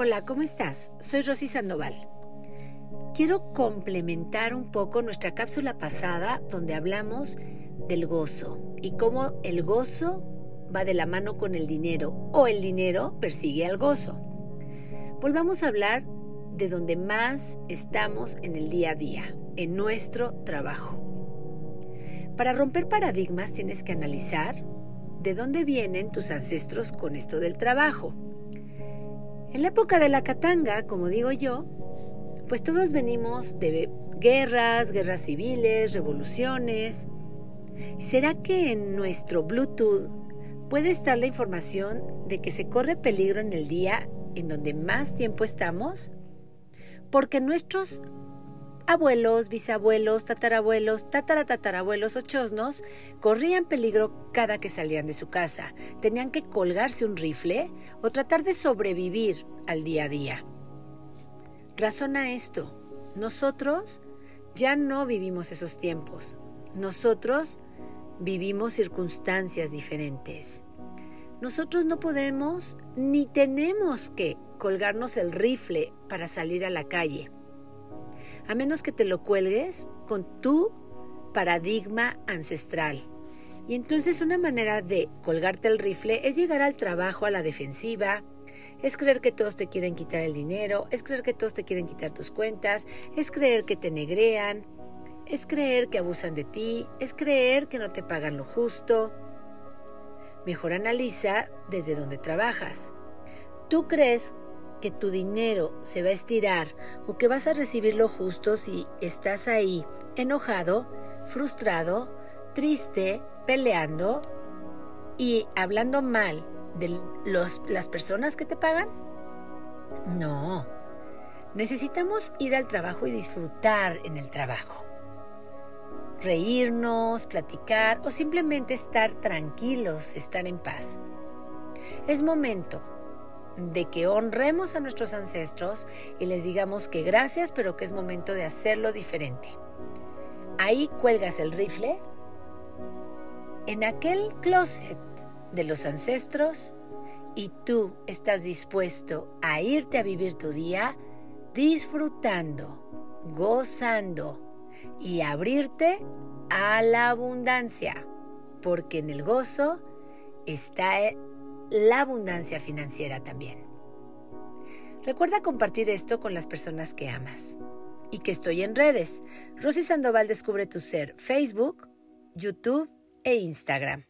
Hola, ¿cómo estás? Soy Rosy Sandoval. Quiero complementar un poco nuestra cápsula pasada donde hablamos del gozo y cómo el gozo va de la mano con el dinero o el dinero persigue al gozo. Volvamos a hablar de donde más estamos en el día a día, en nuestro trabajo. Para romper paradigmas tienes que analizar de dónde vienen tus ancestros con esto del trabajo. En la época de la Katanga, como digo yo, pues todos venimos de guerras, guerras civiles, revoluciones. ¿Será que en nuestro Bluetooth puede estar la información de que se corre peligro en el día en donde más tiempo estamos? Porque nuestros abuelos, bisabuelos, tatarabuelos, tataratatarabuelos o chosnos corrían peligro cada que salían de su casa. Tenían que colgarse un rifle o tratar de sobrevivir al día a día. Razona esto. Nosotros ya no vivimos esos tiempos. Nosotros vivimos circunstancias diferentes. Nosotros no podemos ni tenemos que colgarnos el rifle para salir a la calle a menos que te lo cuelgues con tu paradigma ancestral. Y entonces una manera de colgarte el rifle es llegar al trabajo a la defensiva, es creer que todos te quieren quitar el dinero, es creer que todos te quieren quitar tus cuentas, es creer que te negrean, es creer que abusan de ti, es creer que no te pagan lo justo. Mejor analiza desde dónde trabajas. ¿Tú crees que tu dinero se va a estirar o que vas a recibir lo justo si estás ahí enojado, frustrado, triste, peleando y hablando mal de las personas que te pagan? No. Necesitamos ir al trabajo y disfrutar en el trabajo. Reírnos, platicar o simplemente estar tranquilos, estar en paz. Es momento de que honremos a nuestros ancestros y les digamos que gracias, pero que es momento de hacerlo diferente. Ahí cuelgas el rifle en aquel closet de los ancestros y tú estás dispuesto a irte a vivir tu día disfrutando, gozando y abrirte a la abundancia, porque en el gozo está la abundancia financiera también. Recuerda compartir esto con las personas que amas. Y que estoy en redes. Rosy Sandoval Descubre tu Ser, Facebook, YouTube e Instagram.